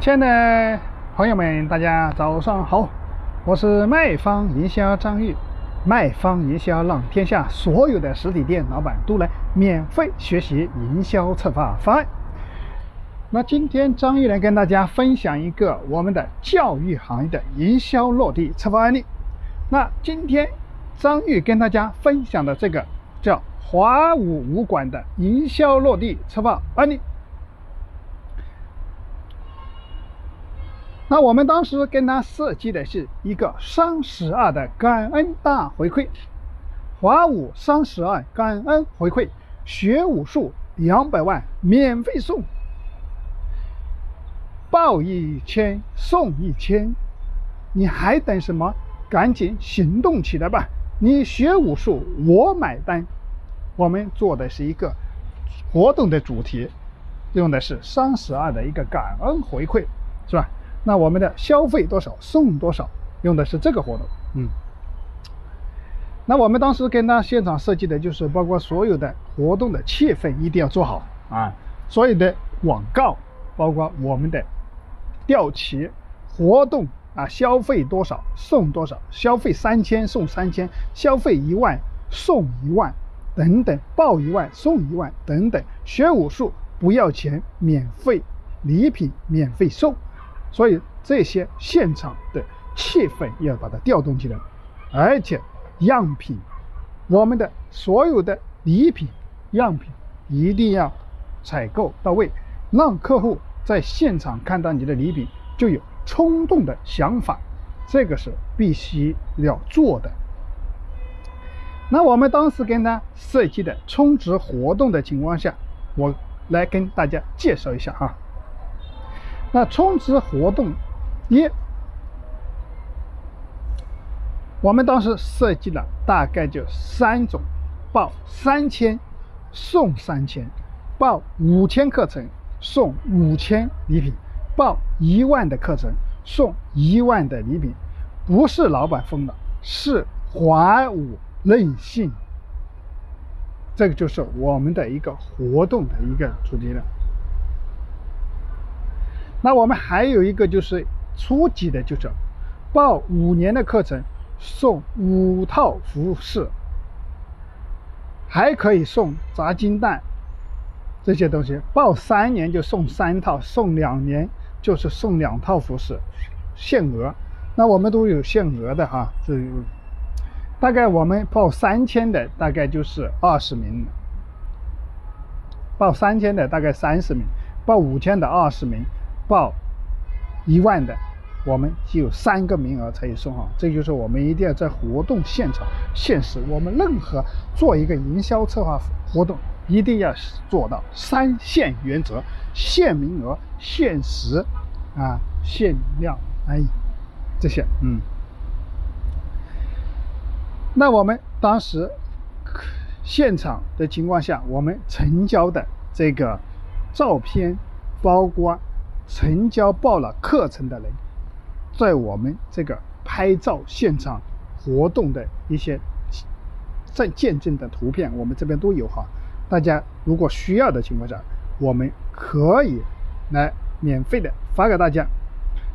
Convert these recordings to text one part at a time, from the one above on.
亲爱的朋友们，大家早上好，我是卖方营销张玉。卖方营销让天下所有的实体店老板都来免费学习营销策划方案。那今天张玉来跟大家分享一个我们的教育行业的营销落地策划案例。那今天张玉跟大家分享的这个叫华武武馆的营销落地策划案例。那我们当时跟他设计的是一个双十二的感恩大回馈，华武双十二感恩回馈，学武术两百万免费送，报一千送一千，你还等什么？赶紧行动起来吧！你学武术我买单。我们做的是一个活动的主题，用的是双十二的一个感恩回馈，是吧？那我们的消费多少送多少，用的是这个活动，嗯。那我们当时跟他现场设计的就是包括所有的活动的气氛一定要做好啊，所有的广告，包括我们的吊旗活动啊，消费多少送多少，消费三千送三千，消费一万送一万等等，报一万送一万等等，学武术不要钱，免费礼品免费送。所以这些现场的气氛要把它调动起来，而且样品，我们的所有的礼品样品一定要采购到位，让客户在现场看到你的礼品就有冲动的想法，这个是必须要做的。那我们当时跟他设计的充值活动的情况下，我来跟大家介绍一下哈。那充值活动一，我们当时设计了大概就三种：报三千送三千，报五千课程送五千礼品，报一万的课程送一万的礼品。不是老板疯了，是华武任性。这个就是我们的一个活动的一个主题了。那我们还有一个就是初级的，就是报五年的课程送五套服饰，还可以送砸金蛋这些东西。报三年就送三套，送两年就是送两套服饰，限额。那我们都有限额的哈，这大概我们报三千的大概就是二十名，报三千的大概三十名，报五千的二十名。报一万的，我们只有三个名额才有送哈，这就是我们一定要在活动现场限时。我们任何做一个营销策划活动，一定要做到三限原则：限名额、限时啊、限量。哎，这些嗯。那我们当时现场的情况下，我们成交的这个照片包括。成交报了课程的人，在我们这个拍照现场活动的一些在见证的图片，我们这边都有哈。大家如果需要的情况下，我们可以来免费的发给大家。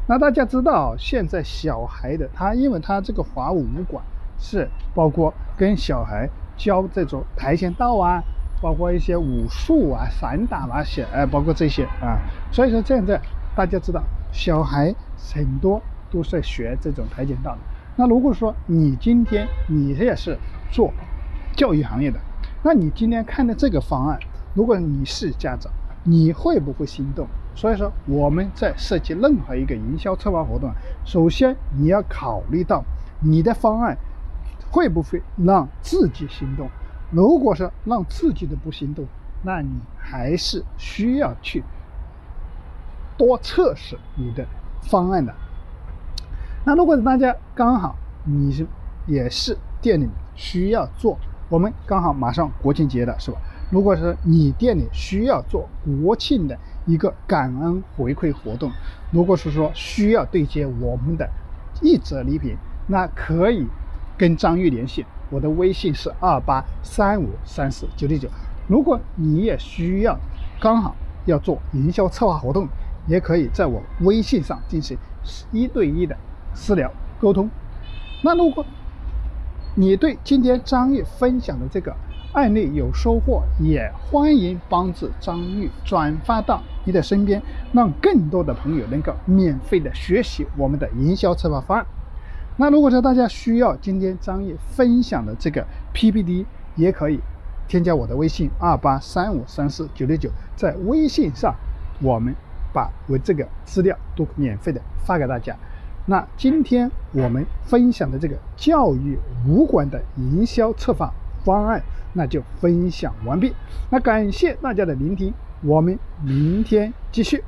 那大家知道，现在小孩的他，因为他这个华武武馆是包括跟小孩教这种跆拳道啊。包括一些武术啊、散打啊些，哎，包括这些啊，所以说现在大家知道，小孩很多都是学这种跆拳道的。那如果说你今天你也是做教育行业的，那你今天看的这个方案，如果你是家长，你会不会心动？所以说我们在设计任何一个营销策划活动，首先你要考虑到你的方案会不会让自己心动。如果说让自己的不心动，那你还是需要去多测试你的方案的。那如果大家刚好你是也是店里需要做，我们刚好马上国庆节了，是吧？如果是你店里需要做国庆的一个感恩回馈活动，如果是说需要对接我们的一折礼品，那可以跟张玉联系。我的微信是二八三五三四九六九。如果你也需要，刚好要做营销策划活动，也可以在我微信上进行一对一的私聊沟通。那如果你对今天张玉分享的这个案例有收获，也欢迎帮助张玉转发到你的身边，让更多的朋友能够免费的学习我们的营销策划方案。那如果说大家需要今天张毅分享的这个 PPT，也可以添加我的微信二八三五三四九六九，在微信上我们把我这个资料都免费的发给大家。那今天我们分享的这个教育武馆的营销策划方案，那就分享完毕。那感谢大家的聆听，我们明天继续。